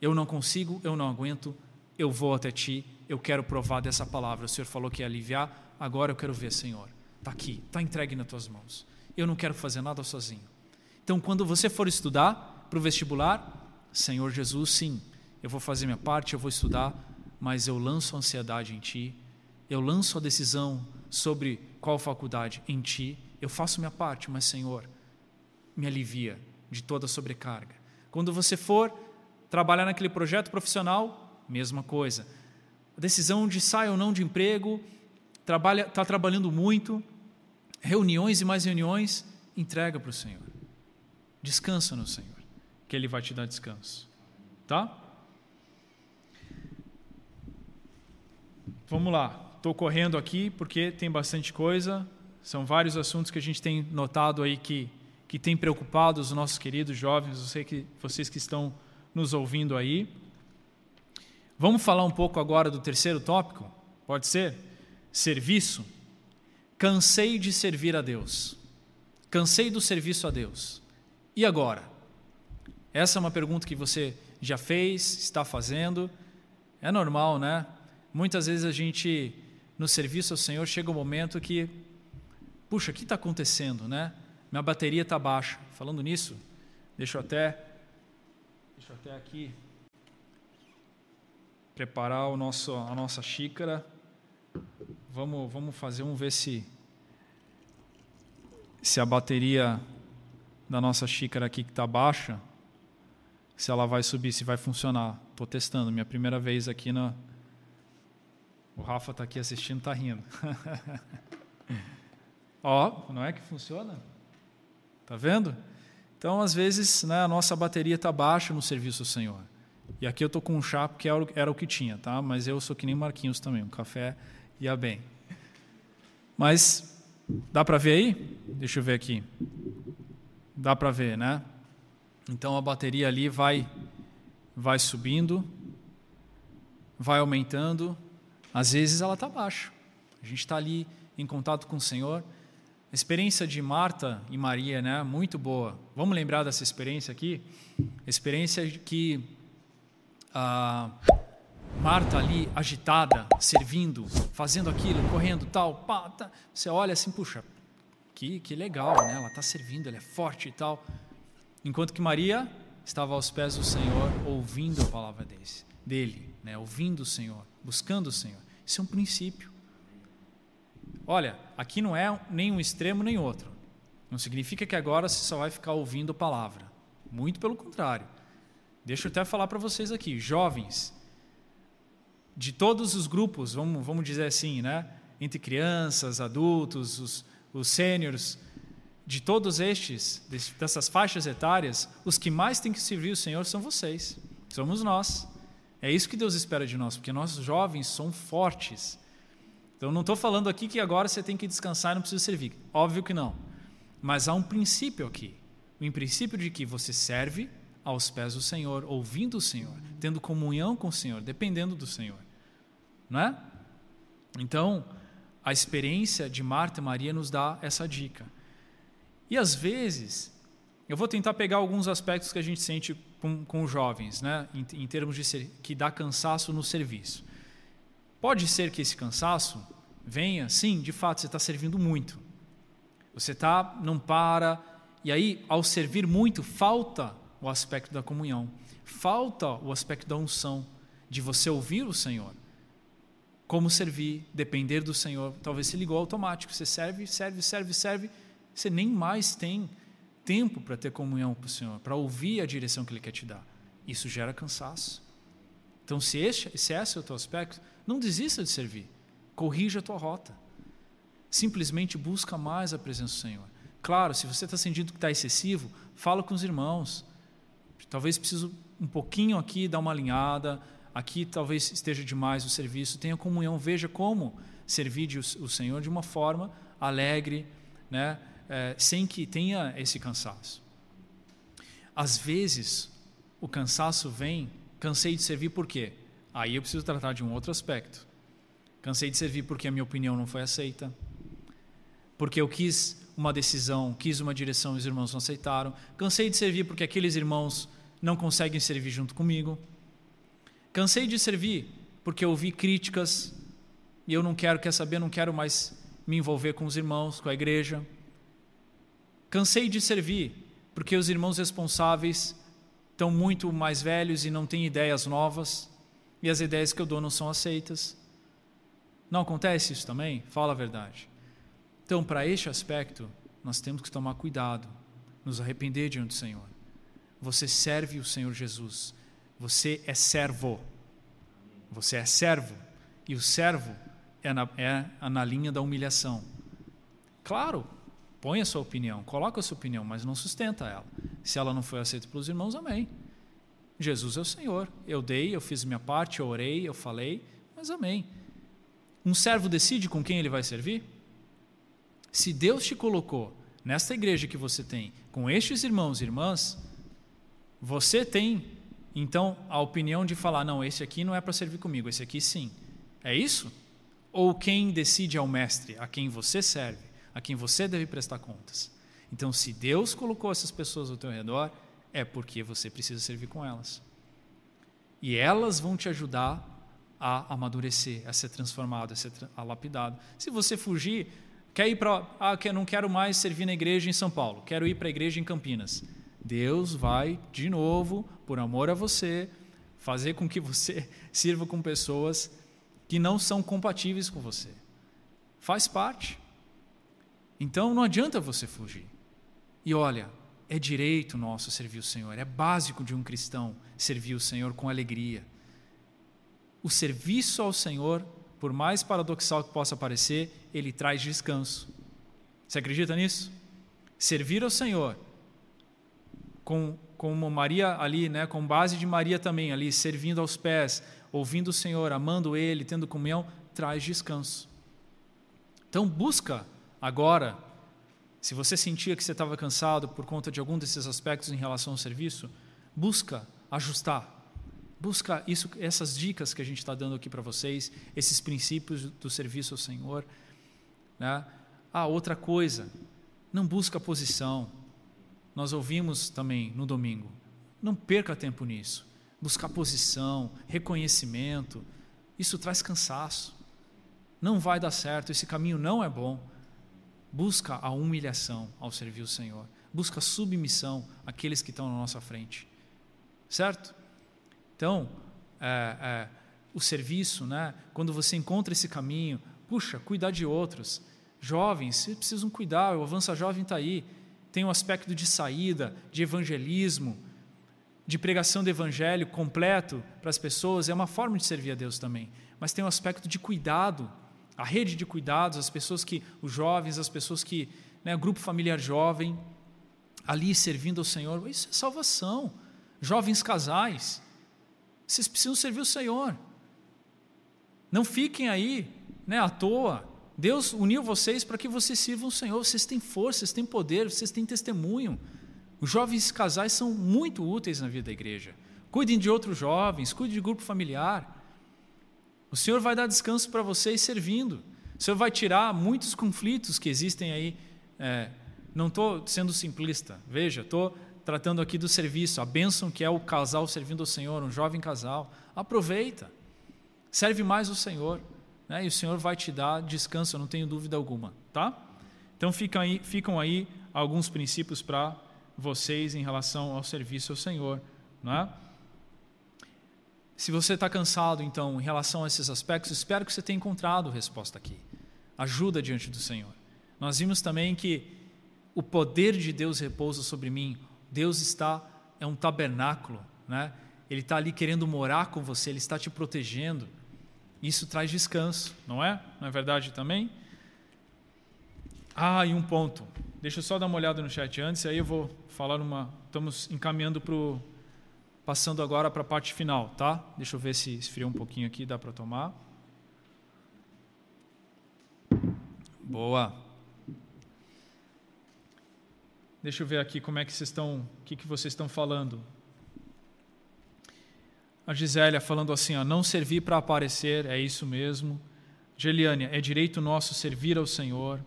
Eu não consigo, eu não aguento, eu vou até ti, eu quero provar dessa palavra. O Senhor falou que ia aliviar, agora eu quero ver, Senhor. Está aqui, está entregue nas tuas mãos. Eu não quero fazer nada sozinho. Então, quando você for estudar para o vestibular, Senhor Jesus, sim, eu vou fazer minha parte, eu vou estudar, mas eu lanço a ansiedade em ti, eu lanço a decisão sobre qual faculdade em ti, eu faço minha parte, mas Senhor, me alivia de toda sobrecarga. Quando você for trabalhar naquele projeto profissional, mesma coisa. A decisão de sair ou não de emprego, trabalha, está trabalhando muito, reuniões e mais reuniões, entrega para o Senhor. Descansa no Senhor, que Ele vai te dar descanso. Tá? Vamos lá. Estou correndo aqui porque tem bastante coisa. São vários assuntos que a gente tem notado aí que, que tem preocupado os nossos queridos jovens. Eu sei que vocês que estão nos ouvindo aí. Vamos falar um pouco agora do terceiro tópico? Pode ser? Serviço. Cansei de servir a Deus. Cansei do serviço a Deus. E agora? Essa é uma pergunta que você já fez, está fazendo. É normal, né? Muitas vezes a gente no serviço ao Senhor, chega um momento que, puxa, o que está acontecendo, né? Minha bateria está baixa. Falando nisso, deixa eu até, deixa eu até aqui preparar o nosso, a nossa xícara. Vamos, vamos fazer um ver se se a bateria da nossa xícara aqui que está baixa, se ela vai subir, se vai funcionar. Estou testando, minha primeira vez aqui na, o Rafa está aqui assistindo, está rindo. Ó, não é que funciona? Tá vendo? Então, às vezes, né, a nossa bateria está baixa no serviço do Senhor. E aqui eu estou com um chá porque era o que tinha, tá? Mas eu sou que nem Marquinhos também, um café ia bem. Mas dá para ver aí? Deixa eu ver aqui. Dá para ver, né? Então a bateria ali vai vai subindo, vai aumentando às vezes ela está baixa. A gente está ali em contato com o Senhor, A experiência de Marta e Maria, né? Muito boa. Vamos lembrar dessa experiência aqui? Experiência que a Marta ali agitada, servindo, fazendo aquilo, correndo, tal, pá, tá. você olha assim, puxa, que, que legal, né? Ela está servindo, ela é forte e tal. Enquanto que Maria estava aos pés do Senhor, ouvindo a palavra desse, dele, né? ouvindo o Senhor, buscando o Senhor. Isso é um princípio. Olha, aqui não é nem um extremo nem outro. Não significa que agora você só vai ficar ouvindo palavra. Muito pelo contrário. Deixa eu até falar para vocês aqui, jovens, de todos os grupos, vamos, vamos dizer assim, né? entre crianças, adultos, os, os sêniores, de todos estes, dessas faixas etárias, os que mais têm que servir o Senhor são vocês, somos nós. É isso que Deus espera de nós, porque nós jovens somos fortes. Então, não estou falando aqui que agora você tem que descansar e não precisa servir. Óbvio que não. Mas há um princípio aqui. Um princípio de que você serve aos pés do Senhor, ouvindo o Senhor, tendo comunhão com o Senhor, dependendo do Senhor. Não é? Então, a experiência de Marta e Maria nos dá essa dica. E às vezes, eu vou tentar pegar alguns aspectos que a gente sente com, com os jovens, né, em, em termos de ser, que dá cansaço no serviço. Pode ser que esse cansaço venha, sim, de fato, você está servindo muito. Você tá, não para, e aí, ao servir muito, falta o aspecto da comunhão, falta o aspecto da unção, de você ouvir o Senhor. Como servir, depender do Senhor. Talvez se ligou automático, você serve, serve, serve, serve, você nem mais tem tempo para ter comunhão com o Senhor, para ouvir a direção que Ele quer te dar. Isso gera cansaço. Então, se, este, se esse é o teu aspecto, não desista de servir. Corrija a tua rota. Simplesmente busca mais a presença do Senhor. Claro, se você está sentindo que está excessivo, fala com os irmãos. Talvez precise um pouquinho aqui dar uma alinhada. Aqui talvez esteja demais o serviço. Tenha comunhão. Veja como servir o Senhor de uma forma alegre, né? É, sem que tenha esse cansaço. Às vezes, o cansaço vem Cansei de servir por quê? Aí eu preciso tratar de um outro aspecto. Cansei de servir porque a minha opinião não foi aceita. Porque eu quis uma decisão, quis uma direção e os irmãos não aceitaram. Cansei de servir porque aqueles irmãos não conseguem servir junto comigo. Cansei de servir porque eu ouvi críticas e eu não quero, quer saber, não quero mais me envolver com os irmãos, com a igreja. Cansei de servir porque os irmãos responsáveis estão muito mais velhos e não têm ideias novas, e as ideias que eu dou não são aceitas. Não acontece isso também? Fala a verdade. Então, para este aspecto, nós temos que tomar cuidado, nos arrepender diante do Senhor. Você serve o Senhor Jesus. Você é servo. Você é servo. E o servo é na, é na linha da humilhação. Claro, põe a sua opinião, coloca a sua opinião, mas não sustenta ela. Se ela não foi aceita pelos irmãos, amém. Jesus é o Senhor. Eu dei, eu fiz minha parte, eu orei, eu falei, mas amém. Um servo decide com quem ele vai servir? Se Deus te colocou nesta igreja que você tem, com estes irmãos e irmãs, você tem então a opinião de falar: não, esse aqui não é para servir comigo, esse aqui sim. É isso? Ou quem decide é o mestre, a quem você serve, a quem você deve prestar contas? Então, se Deus colocou essas pessoas ao teu redor, é porque você precisa servir com elas. E elas vão te ajudar a amadurecer, a ser transformado, a ser a lapidado. Se você fugir, quer ir para. Ah, não quero mais servir na igreja em São Paulo, quero ir para a igreja em Campinas. Deus vai, de novo, por amor a você, fazer com que você sirva com pessoas que não são compatíveis com você. Faz parte. Então não adianta você fugir. E olha, é direito nosso servir o Senhor, é básico de um cristão servir o Senhor com alegria. O serviço ao Senhor, por mais paradoxal que possa parecer, ele traz descanso. Você acredita nisso? Servir ao Senhor, com, como Maria ali, né, com base de Maria também ali, servindo aos pés, ouvindo o Senhor, amando Ele, tendo comunhão, traz descanso. Então busca agora se você sentia que você estava cansado por conta de algum desses aspectos em relação ao serviço, busca ajustar. Busca isso, essas dicas que a gente está dando aqui para vocês, esses princípios do serviço ao Senhor. Né? Ah, outra coisa, não busca posição. Nós ouvimos também no domingo. Não perca tempo nisso. Buscar posição, reconhecimento, isso traz cansaço. Não vai dar certo, esse caminho não é bom. Busca a humilhação ao servir o Senhor. Busca submissão àqueles que estão na nossa frente. Certo? Então, é, é, o serviço, né? quando você encontra esse caminho, puxa, cuidar de outros. Jovens, vocês precisam cuidar, o Avança Jovem está aí. Tem um aspecto de saída, de evangelismo, de pregação do evangelho completo para as pessoas, é uma forma de servir a Deus também. Mas tem um aspecto de cuidado, a rede de cuidados, as pessoas que, os jovens, as pessoas que, né, grupo familiar jovem, ali servindo ao Senhor, isso é salvação. Jovens casais, vocês precisam servir o Senhor. Não fiquem aí, né, à toa. Deus uniu vocês para que vocês sirvam o Senhor. Vocês têm força, vocês têm poder, vocês têm testemunho. Os jovens casais são muito úteis na vida da igreja. Cuidem de outros jovens, cuidem de grupo familiar. O Senhor vai dar descanso para vocês servindo. O Senhor vai tirar muitos conflitos que existem aí. É, não estou sendo simplista, veja, estou tratando aqui do serviço, a bênção que é o casal servindo ao Senhor, um jovem casal. Aproveita. Serve mais o Senhor, né? e o Senhor vai te dar descanso, eu não tenho dúvida alguma, tá? Então ficam aí, ficam aí alguns princípios para vocês em relação ao serviço ao Senhor, não é? Se você está cansado, então, em relação a esses aspectos, espero que você tenha encontrado resposta aqui. Ajuda diante do Senhor. Nós vimos também que o poder de Deus repousa sobre mim. Deus está, é um tabernáculo, né? Ele está ali querendo morar com você, Ele está te protegendo. Isso traz descanso, não é? Não é verdade também? Ah, e um ponto. Deixa eu só dar uma olhada no chat antes, aí eu vou falar uma. Estamos encaminhando para o. Passando agora para a parte final, tá? Deixa eu ver se esfriou um pouquinho aqui, dá para tomar. Boa. Deixa eu ver aqui como é que vocês estão, o que, que vocês estão falando a Gisélia falando assim: ó, não servir para aparecer, é isso mesmo. Geliane, é direito nosso servir ao Senhor.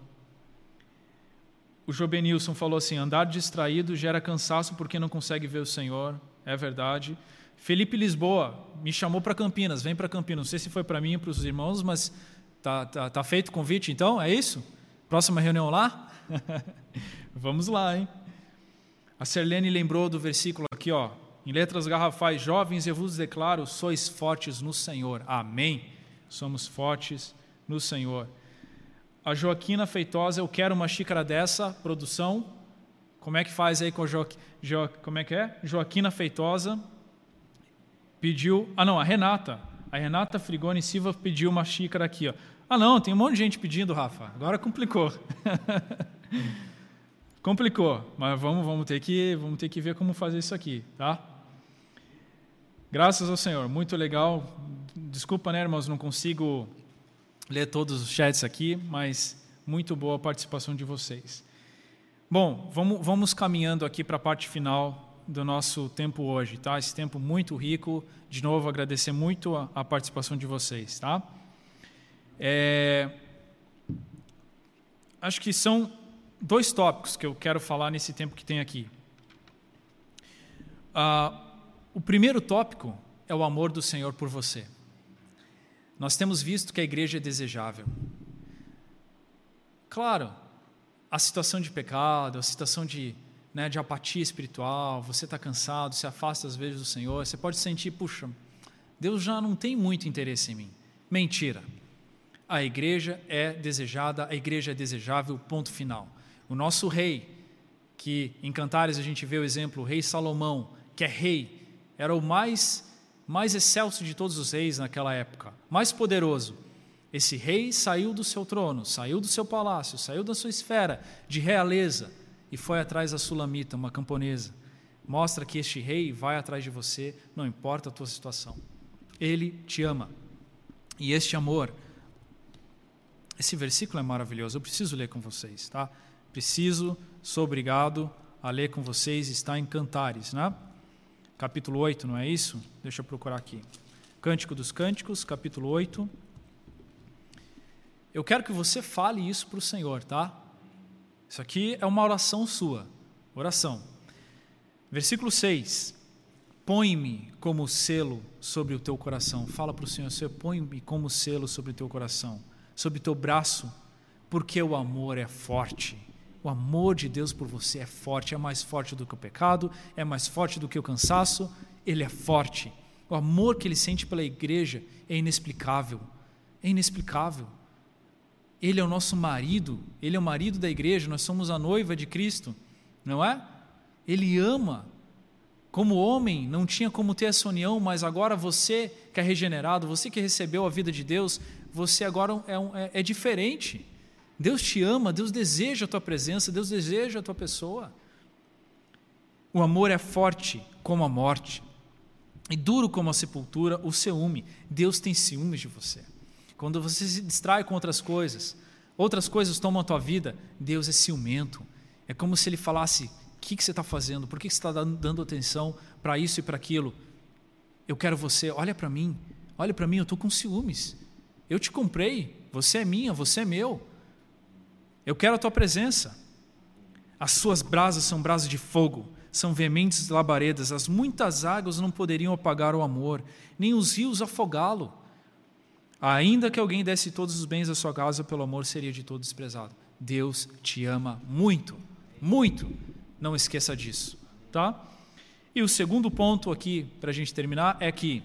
O Jobenilson falou assim: andar distraído gera cansaço porque não consegue ver o Senhor. É verdade. Felipe Lisboa me chamou para Campinas, vem para Campinas. Não sei se foi para mim ou para os irmãos, mas tá, tá, tá feito o convite então? É isso? Próxima reunião lá? Vamos lá, hein? A Serlene lembrou do versículo aqui, ó. Em letras garrafais, jovens, eu vos declaro: sois fortes no Senhor. Amém. Somos fortes no Senhor. A Joaquina Feitosa, eu quero uma xícara dessa, produção. Como é que faz aí com a jo... Jo... Como é que é? Joaquina Feitosa pediu. Ah, não, a Renata. A Renata Frigoni Silva pediu uma xícara aqui. Ó. Ah, não, tem um monte de gente pedindo, Rafa. Agora complicou. complicou, mas vamos, vamos, ter que, vamos ter que ver como fazer isso aqui, tá? Graças ao Senhor, muito legal. Desculpa, né, irmãos, não consigo ler todos os chats aqui, mas muito boa a participação de vocês. Bom, vamos, vamos caminhando aqui para a parte final do nosso tempo hoje, tá? Esse tempo muito rico. De novo, agradecer muito a, a participação de vocês, tá? É, acho que são dois tópicos que eu quero falar nesse tempo que tem aqui. Ah, o primeiro tópico é o amor do Senhor por você. Nós temos visto que a igreja é desejável. Claro, a situação de pecado, a situação de, né, de apatia espiritual, você está cansado, se afasta às vezes do Senhor, você pode sentir, puxa, Deus já não tem muito interesse em mim. Mentira. A igreja é desejada, a igreja é desejável, ponto final. O nosso rei, que em Cantares a gente vê o exemplo, o rei Salomão, que é rei, era o mais, mais excelso de todos os reis naquela época, mais poderoso. Esse rei saiu do seu trono, saiu do seu palácio, saiu da sua esfera de realeza e foi atrás da Sulamita, uma camponesa. Mostra que este rei vai atrás de você, não importa a tua situação. Ele te ama. E este amor, esse versículo é maravilhoso. Eu preciso ler com vocês, tá? Preciso, sou obrigado a ler com vocês. Está em Cantares, né? capítulo 8, não é isso? Deixa eu procurar aqui. Cântico dos Cânticos, capítulo 8. Eu quero que você fale isso para o Senhor, tá? Isso aqui é uma oração sua. Oração. Versículo 6. Põe-me como selo sobre o teu coração. Fala para o Senhor, Senhor, põe-me como selo sobre o teu coração, sobre o teu braço, porque o amor é forte. O amor de Deus por você é forte, é mais forte do que o pecado, é mais forte do que o cansaço, ele é forte. O amor que ele sente pela igreja é inexplicável. É inexplicável. Ele é o nosso marido, ele é o marido da igreja, nós somos a noiva de Cristo, não é? Ele ama. Como homem, não tinha como ter essa união, mas agora você que é regenerado, você que recebeu a vida de Deus, você agora é, um, é, é diferente. Deus te ama, Deus deseja a tua presença, Deus deseja a tua pessoa. O amor é forte como a morte, e duro como a sepultura o ciúme. Deus tem ciúmes de você. Quando você se distrai com outras coisas, outras coisas tomam a tua vida, Deus é ciumento. É como se ele falasse: O que, que você está fazendo? Por que, que você está dando atenção para isso e para aquilo? Eu quero você, olha para mim, olha para mim, eu estou com ciúmes. Eu te comprei, você é minha, você é meu. Eu quero a tua presença. As suas brasas são brasas de fogo, são veementes labaredas. As muitas águas não poderiam apagar o amor, nem os rios afogá-lo. Ainda que alguém desse todos os bens da sua casa, pelo amor seria de todo desprezado. Deus te ama muito, muito. Não esqueça disso, tá? E o segundo ponto aqui, para a gente terminar, é que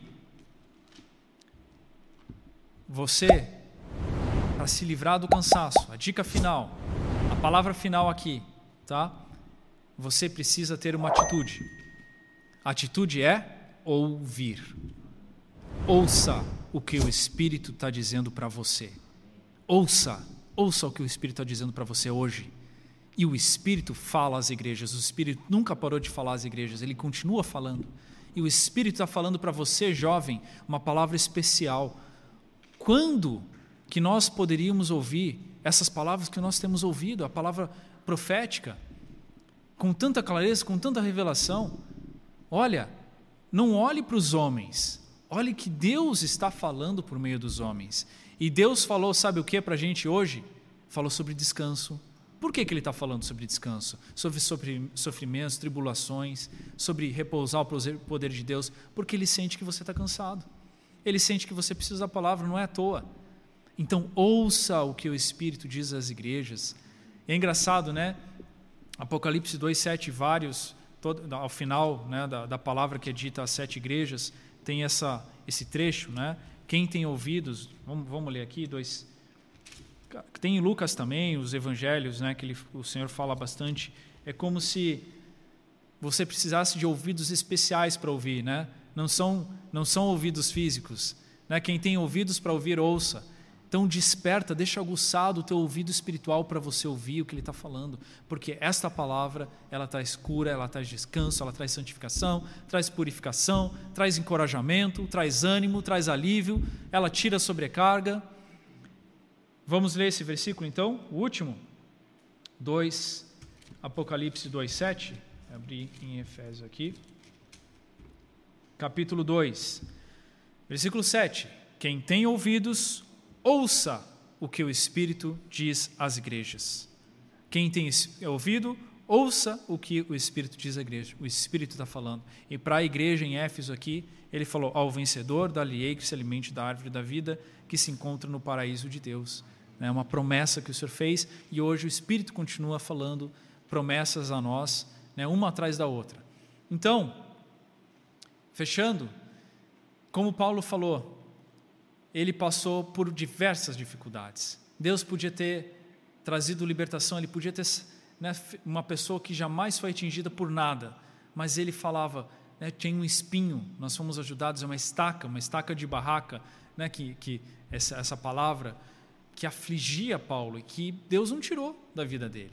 você, para se livrar do cansaço, a dica final, a palavra final aqui, tá? Você precisa ter uma atitude. A atitude é ouvir. Ouça o que o Espírito está dizendo para você. Ouça, ouça o que o Espírito está dizendo para você hoje. E o Espírito fala às igrejas. O Espírito nunca parou de falar às igrejas, ele continua falando. E o Espírito está falando para você, jovem, uma palavra especial. Quando que nós poderíamos ouvir essas palavras que nós temos ouvido, a palavra profética, com tanta clareza, com tanta revelação? Olha, não olhe para os homens, Olhe que Deus está falando por meio dos homens. E Deus falou, sabe o que para a gente hoje? Falou sobre descanso. Por que, que ele está falando sobre descanso? Sobre, sobre sofrimentos, tribulações, sobre repousar o poder de Deus? Porque ele sente que você está cansado. Ele sente que você precisa da palavra, não é à toa. Então, ouça o que o Espírito diz às igrejas. é engraçado, né? Apocalipse 2, 7, vários, todo, ao final né, da, da palavra que é dita às sete igrejas, tem essa, esse trecho, né? Quem tem ouvidos, vamos, vamos ler aqui, dois. Tem em Lucas também, os evangelhos, né? Que ele, o Senhor fala bastante. É como se você precisasse de ouvidos especiais para ouvir, né? Não são, não são ouvidos físicos. Né? Quem tem ouvidos para ouvir, ouça. Então desperta, deixa aguçado o teu ouvido espiritual para você ouvir o que ele está falando, porque esta palavra ela traz cura, ela traz descanso, ela traz santificação, traz purificação, traz encorajamento, traz ânimo, traz alívio, ela tira a sobrecarga. Vamos ler esse versículo então, o último, 2, Apocalipse 2,7, abri em Efésios aqui, capítulo 2, versículo 7. Quem tem ouvidos, ouça o que o Espírito diz às igrejas. Quem tem ouvido, ouça o que o Espírito diz à igreja. O Espírito está falando. E para a igreja em Éfeso aqui, ele falou: ao vencedor, dá-lhe que se alimente da árvore da vida que se encontra no paraíso de Deus. É uma promessa que o Senhor fez e hoje o Espírito continua falando promessas a nós, né, uma atrás da outra. Então, fechando, como Paulo falou, ele passou por diversas dificuldades. Deus podia ter trazido libertação, ele podia ter né, uma pessoa que jamais foi atingida por nada, mas ele falava, né, tem um espinho, nós fomos ajudados, é uma estaca, uma estaca de barraca, né, que, que essa, essa palavra que afligia Paulo e que Deus não tirou da vida dele.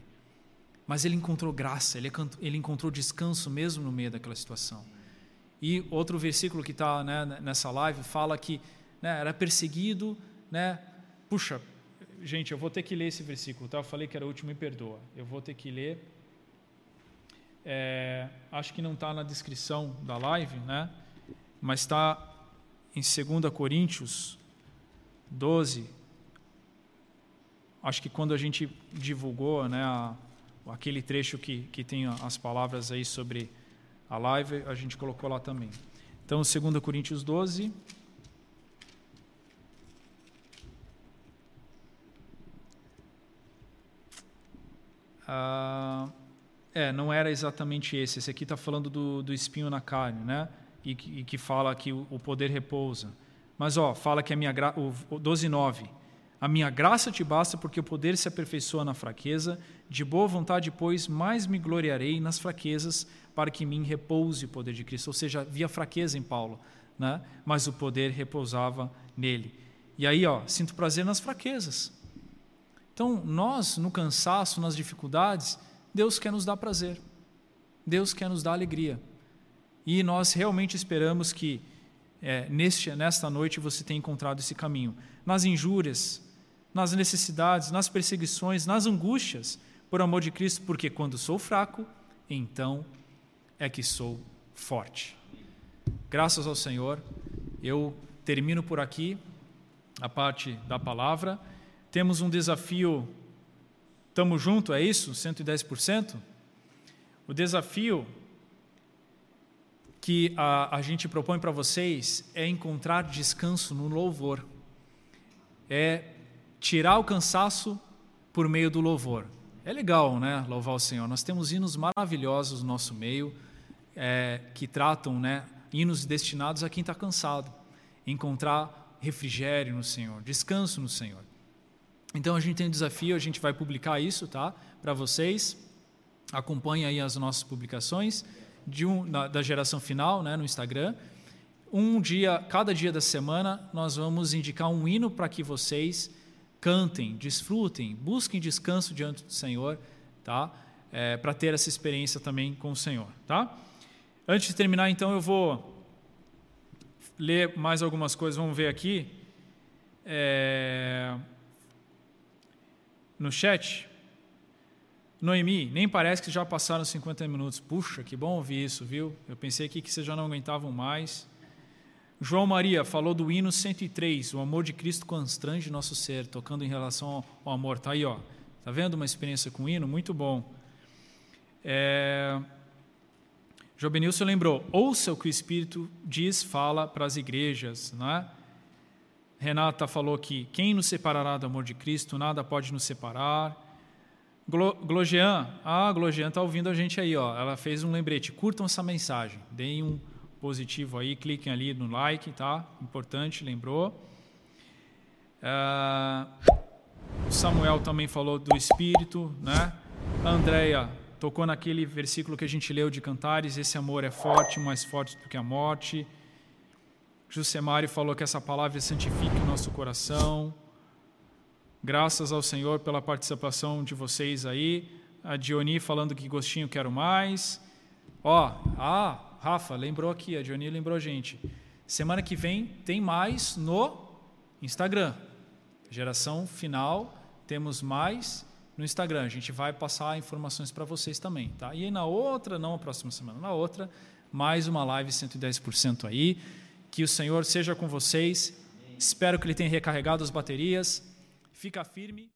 Mas ele encontrou graça, ele, ele encontrou descanso mesmo no meio daquela situação. E outro versículo que está né, nessa live fala que né, era perseguido, né? Puxa, gente, eu vou ter que ler esse versículo, tá? Eu falei que era o último, me perdoa. Eu vou ter que ler. É, acho que não está na descrição da live, né? Mas está em 2 Coríntios 12, acho que quando a gente divulgou né, a, aquele trecho que, que tem as palavras aí sobre a live, a gente colocou lá também. Então, 2 Coríntios 12. Ah, é, não era exatamente esse. Esse aqui está falando do, do espinho na carne, né? E, e que fala que o, o, poder repousa. Mas, ó, fala que a minha graça. O 12,9. A minha graça te basta porque o poder se aperfeiçoa na fraqueza. De boa vontade, pois, mais me gloriarei nas fraquezas, para que em mim repouse o poder de Cristo. Ou seja, havia fraqueza em Paulo, né? mas o poder repousava nele. E aí, ó, sinto prazer nas fraquezas. Então, nós, no cansaço, nas dificuldades, Deus quer nos dar prazer. Deus quer nos dar alegria. E nós realmente esperamos que é, neste, nesta noite você tenha encontrado esse caminho. Nas injúrias, nas necessidades, nas perseguições, nas angústias, por amor de Cristo, porque quando sou fraco, então é que sou forte. Graças ao Senhor, eu termino por aqui a parte da palavra. Temos um desafio, estamos junto, é isso? 110%? O desafio que a, a gente propõe para vocês é encontrar descanso no louvor. É tirar o cansaço por meio do louvor. É legal, né, louvar o Senhor. Nós temos hinos maravilhosos no nosso meio é, que tratam, né, hinos destinados a quem está cansado, encontrar refrigério no Senhor, descanso no Senhor. Então a gente tem um desafio, a gente vai publicar isso, tá, para vocês. Acompanhe aí as nossas publicações de um, da, da geração final, né, no Instagram. Um dia, cada dia da semana, nós vamos indicar um hino para que vocês cantem, desfrutem, busquem descanso diante do Senhor, tá? É, para ter essa experiência também com o Senhor, tá? Antes de terminar, então, eu vou ler mais algumas coisas. Vamos ver aqui é... no chat. Noemi, nem parece que já passaram 50 minutos. Puxa, que bom ouvir isso, viu? Eu pensei aqui que vocês já não aguentavam mais. João Maria falou do hino 103, o amor de Cristo constrange nosso ser, tocando em relação ao amor. Tá aí, ó. Tá vendo uma experiência com o hino? Muito bom. É... Jobenilson lembrou: ouça o que o Espírito diz, fala para as igrejas, não é? Renata falou que quem nos separará do amor de Cristo, nada pode nos separar. Glo, Glogean, ah, Glogean está ouvindo a gente aí, ó. Ela fez um lembrete. Curtam essa mensagem, deem um positivo aí, cliquem ali no like, tá? Importante, lembrou. Uh, Samuel também falou do Espírito, né? A Andrea tocou naquele versículo que a gente leu de Cantares, esse amor é forte, mais forte do que a morte. Jusemari falou que essa palavra santifique o nosso coração. Graças ao Senhor pela participação de vocês aí. A Dioni falando que gostinho quero mais. Ó, ah, Rafa, lembrou aqui, a Johnny lembrou a gente. Semana que vem tem mais no Instagram. Geração final, temos mais no Instagram. A gente vai passar informações para vocês também, tá? E aí na outra, não a próxima semana, na outra, mais uma live 110% aí. Que o Senhor seja com vocês. Espero que ele tenha recarregado as baterias. Fica firme.